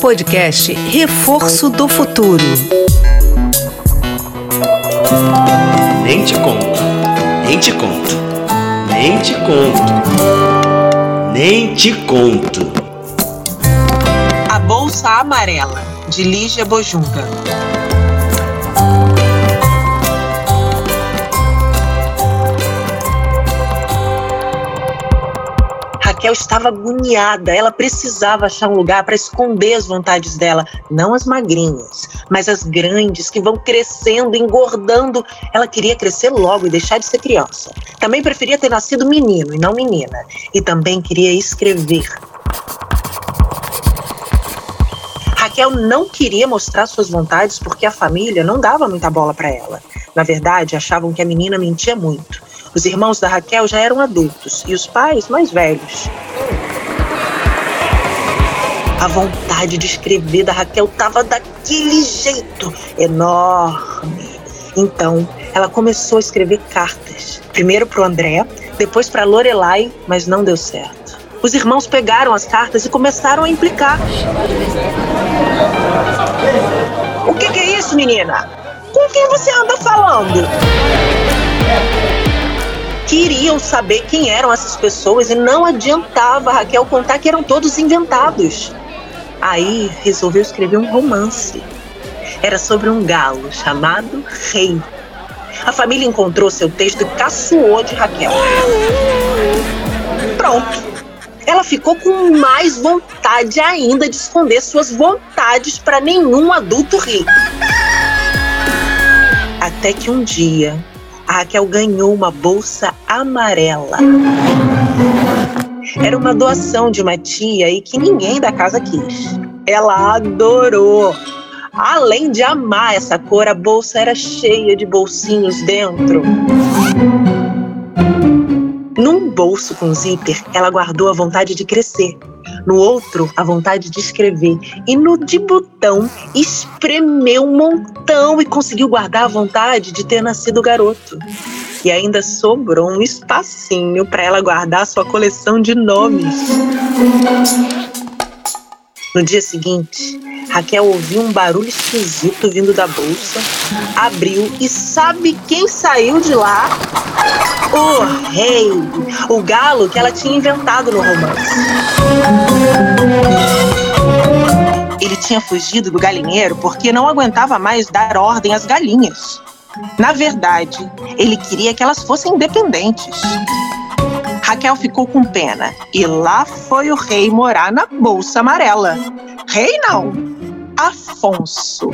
Podcast Reforço do Futuro. Nem te conto, nem te conto, nem te conto, nem te conto. A Bolsa Amarela, de Lígia Bojunga. Raquel estava agoniada, ela precisava achar um lugar para esconder as vontades dela, não as magrinhas, mas as grandes que vão crescendo, engordando. Ela queria crescer logo e deixar de ser criança. Também preferia ter nascido menino e não menina, e também queria escrever. Raquel não queria mostrar suas vontades porque a família não dava muita bola para ela. Na verdade, achavam que a menina mentia muito. Os irmãos da Raquel já eram adultos e os pais mais velhos. A vontade de escrever da Raquel estava daquele jeito, enorme. Então, ela começou a escrever cartas. Primeiro para o André, depois para Lorelai, mas não deu certo. Os irmãos pegaram as cartas e começaram a implicar. O que, que é isso, menina? Com quem você anda falando? Queriam saber quem eram essas pessoas e não adiantava Raquel contar que eram todos inventados. Aí resolveu escrever um romance. Era sobre um galo chamado Rei. A família encontrou seu texto e caçoou de Raquel. Pronto. Ela ficou com mais vontade ainda de esconder suas vontades para nenhum adulto rir. Até que um dia a Raquel ganhou uma bolsa amarela. Era uma doação de uma tia e que ninguém da casa quis. Ela adorou. Além de amar essa cor, a bolsa era cheia de bolsinhos dentro. Num bolso com zíper, ela guardou a vontade de crescer. No outro, a vontade de escrever. E no de botão, espremeu um montão e conseguiu guardar a vontade de ter nascido garoto. E ainda sobrou um espacinho para ela guardar sua coleção de nomes. No dia seguinte, Raquel ouviu um barulho esquisito vindo da bolsa, abriu e sabe quem saiu de lá? O rei, o galo que ela tinha inventado no romance. Ele tinha fugido do galinheiro porque não aguentava mais dar ordem às galinhas. Na verdade, ele queria que elas fossem independentes. Raquel ficou com pena e lá foi o rei morar na Bolsa Amarela. Rei não, Afonso.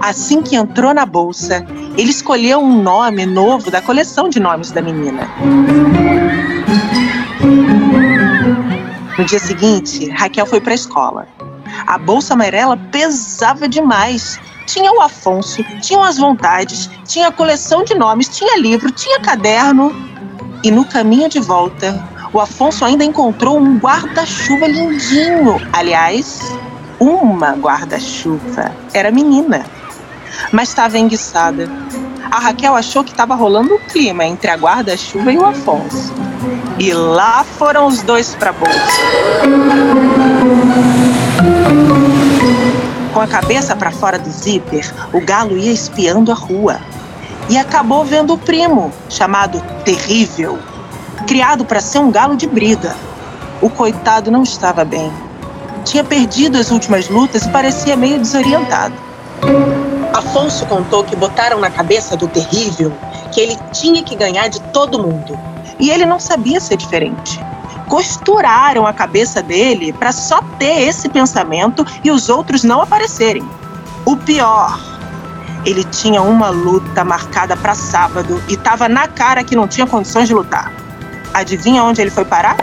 Assim que entrou na bolsa, ele escolheu um nome novo da coleção de nomes da menina. No dia seguinte, Raquel foi para a escola. A bolsa amarela pesava demais. Tinha o Afonso, tinham as vontades, tinha a coleção de nomes, tinha livro, tinha caderno. E no caminho de volta, o Afonso ainda encontrou um guarda-chuva lindinho. Aliás, uma guarda-chuva. Era menina, mas estava enguiçada. A Raquel achou que estava rolando um clima entre a guarda-chuva e o Afonso. E lá foram os dois para a bolsa. Com a cabeça para fora do zíper, o galo ia espiando a rua. E acabou vendo o primo, chamado Terrível, criado para ser um galo de briga. O coitado não estava bem tinha perdido as últimas lutas e parecia meio desorientado. Afonso contou que botaram na cabeça do terrível que ele tinha que ganhar de todo mundo. E ele não sabia ser diferente. Costuraram a cabeça dele para só ter esse pensamento e os outros não aparecerem. O pior, ele tinha uma luta marcada para sábado e estava na cara que não tinha condições de lutar. Adivinha onde ele foi parar?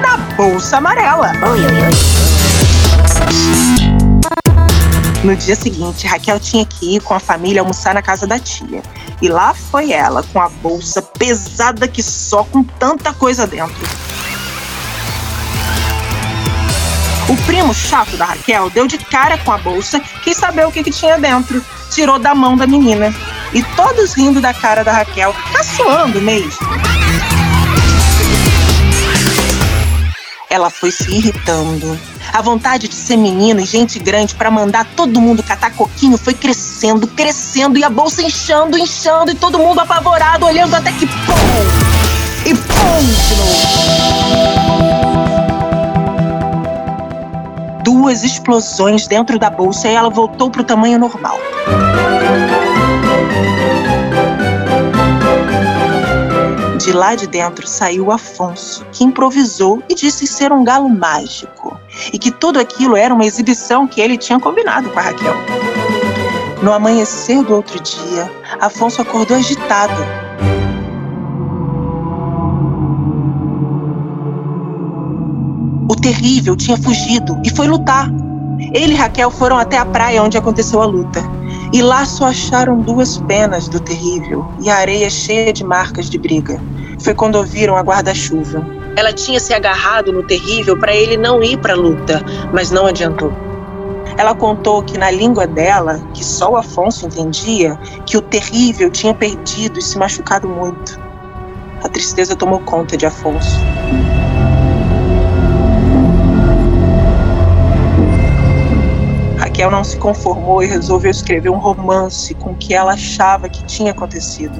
Na Bolsa Amarela. Oi, oi, oi. No dia seguinte, Raquel tinha que ir com a família almoçar na casa da tia. E lá foi ela, com a bolsa pesada que só, com tanta coisa dentro. Primo chato da Raquel deu de cara com a bolsa, quis saber o que, que tinha dentro. Tirou da mão da menina. E todos rindo da cara da Raquel, caçoando mesmo. ela foi se irritando. A vontade de ser menino e gente grande para mandar todo mundo catar coquinho foi crescendo, crescendo e a bolsa inchando, inchando e todo mundo apavorado olhando até que pum! E pum de novo. Duas explosões dentro da bolsa e ela voltou para o tamanho normal. De lá de dentro saiu Afonso, que improvisou e disse ser um galo mágico, e que tudo aquilo era uma exibição que ele tinha combinado com a Raquel. No amanhecer do outro dia, Afonso acordou agitado. Terrível tinha fugido e foi lutar. Ele e Raquel foram até a praia onde aconteceu a luta. E lá só acharam duas penas do terrível e a areia cheia de marcas de briga. Foi quando ouviram a guarda-chuva. Ela tinha se agarrado no terrível para ele não ir para a luta, mas não adiantou. Ela contou que na língua dela, que só o Afonso entendia, que o terrível tinha perdido e se machucado muito. A tristeza tomou conta de Afonso. Raquel não se conformou e resolveu escrever um romance com o que ela achava que tinha acontecido.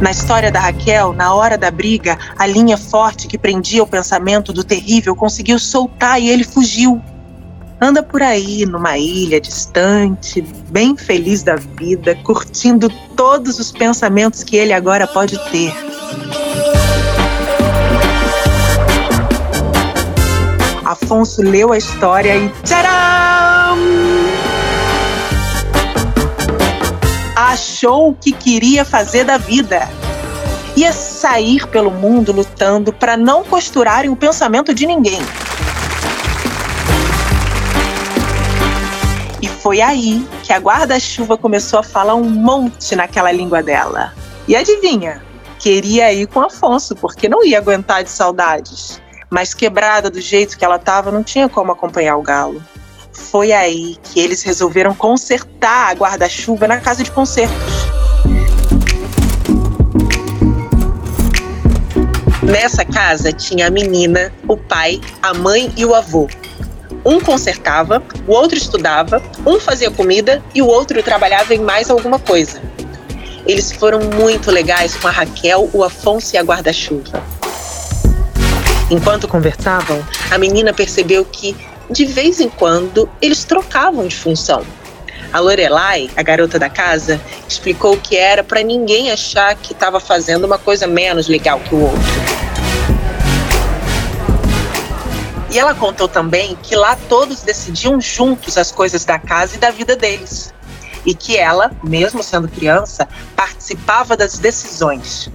Na história da Raquel, na hora da briga, a linha forte que prendia o pensamento do terrível conseguiu soltar e ele fugiu. Anda por aí, numa ilha distante, bem feliz da vida, curtindo todos os pensamentos que ele agora pode ter. Afonso leu a história e tcharam! Achou o que queria fazer da vida. Ia sair pelo mundo lutando para não costurarem o pensamento de ninguém. E foi aí que a guarda-chuva começou a falar um monte naquela língua dela. E adivinha? Queria ir com Afonso, porque não ia aguentar de saudades mas quebrada do jeito que ela estava, não tinha como acompanhar o galo. Foi aí que eles resolveram consertar a guarda-chuva na casa de concertos. Nessa casa tinha a menina, o pai, a mãe e o avô. Um consertava, o outro estudava, um fazia comida e o outro trabalhava em mais alguma coisa. Eles foram muito legais com a Raquel, o Afonso e a guarda-chuva. Enquanto conversavam, a menina percebeu que, de vez em quando, eles trocavam de função. A Lorelai, a garota da casa, explicou que era para ninguém achar que estava fazendo uma coisa menos legal que o outro. E ela contou também que lá todos decidiam juntos as coisas da casa e da vida deles. E que ela, mesmo sendo criança, participava das decisões.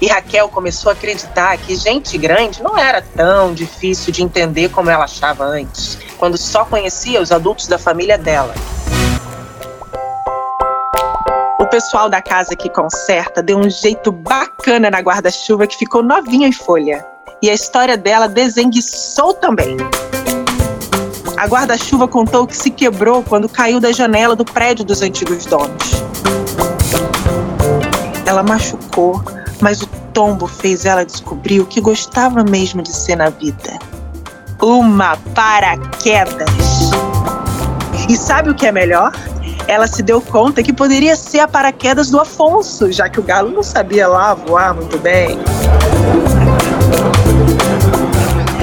E Raquel começou a acreditar que gente grande não era tão difícil de entender como ela achava antes, quando só conhecia os adultos da família dela. O pessoal da casa que conserta deu um jeito bacana na guarda-chuva que ficou novinha em folha. E a história dela desenguiçou também. A guarda-chuva contou que se quebrou quando caiu da janela do prédio dos antigos donos. Ela machucou mas o tombo fez ela descobrir o que gostava mesmo de ser na vida: uma paraquedas. E sabe o que é melhor? Ela se deu conta que poderia ser a paraquedas do Afonso, já que o galo não sabia lá voar muito bem.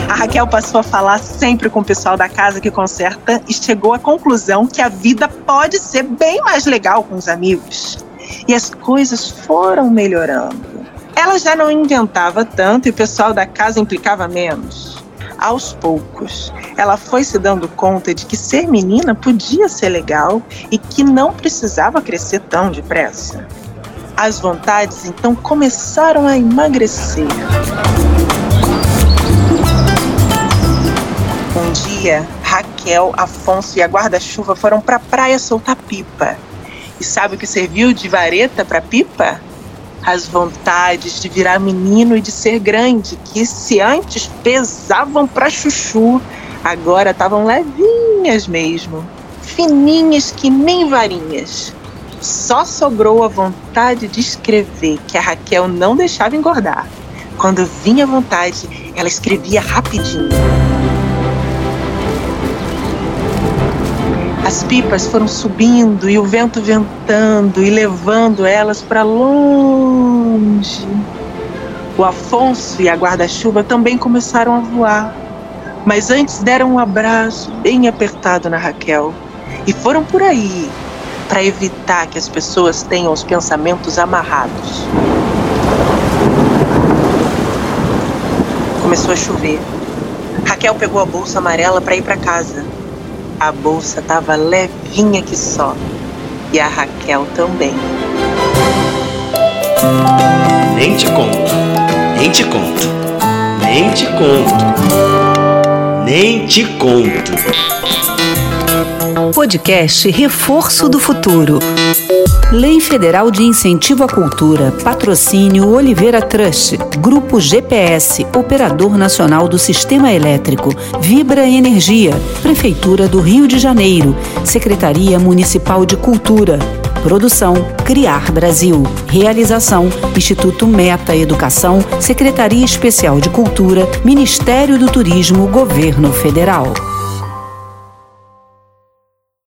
A Raquel passou a falar sempre com o pessoal da casa que conserta e chegou à conclusão que a vida pode ser bem mais legal com os amigos. E as coisas foram melhorando. Ela já não inventava tanto e o pessoal da casa implicava menos. Aos poucos, ela foi se dando conta de que ser menina podia ser legal e que não precisava crescer tão depressa. As vontades então começaram a emagrecer. Um dia, Raquel, Afonso e a guarda-chuva foram para a praia soltar pipa. E sabe o que serviu de vareta para pipa? As vontades de virar menino e de ser grande, que se antes pesavam para chuchu, agora estavam levinhas mesmo, fininhas que nem varinhas. Só sobrou a vontade de escrever que a Raquel não deixava engordar. Quando vinha vontade, ela escrevia rapidinho. As pipas foram subindo e o vento ventando e levando elas para longe. O Afonso e a guarda-chuva também começaram a voar, mas antes deram um abraço bem apertado na Raquel e foram por aí para evitar que as pessoas tenham os pensamentos amarrados. Começou a chover. Raquel pegou a bolsa amarela para ir para casa a bolsa estava levinha que só. E a Raquel também. Nem te conto, nem te conto, nem te conto, nem te conto. Podcast Reforço do Futuro. Lei Federal de Incentivo à Cultura, Patrocínio Oliveira Trust, Grupo GPS, Operador Nacional do Sistema Elétrico, Vibra Energia, Prefeitura do Rio de Janeiro, Secretaria Municipal de Cultura. Produção Criar Brasil. Realização Instituto Meta Educação, Secretaria Especial de Cultura, Ministério do Turismo, Governo Federal.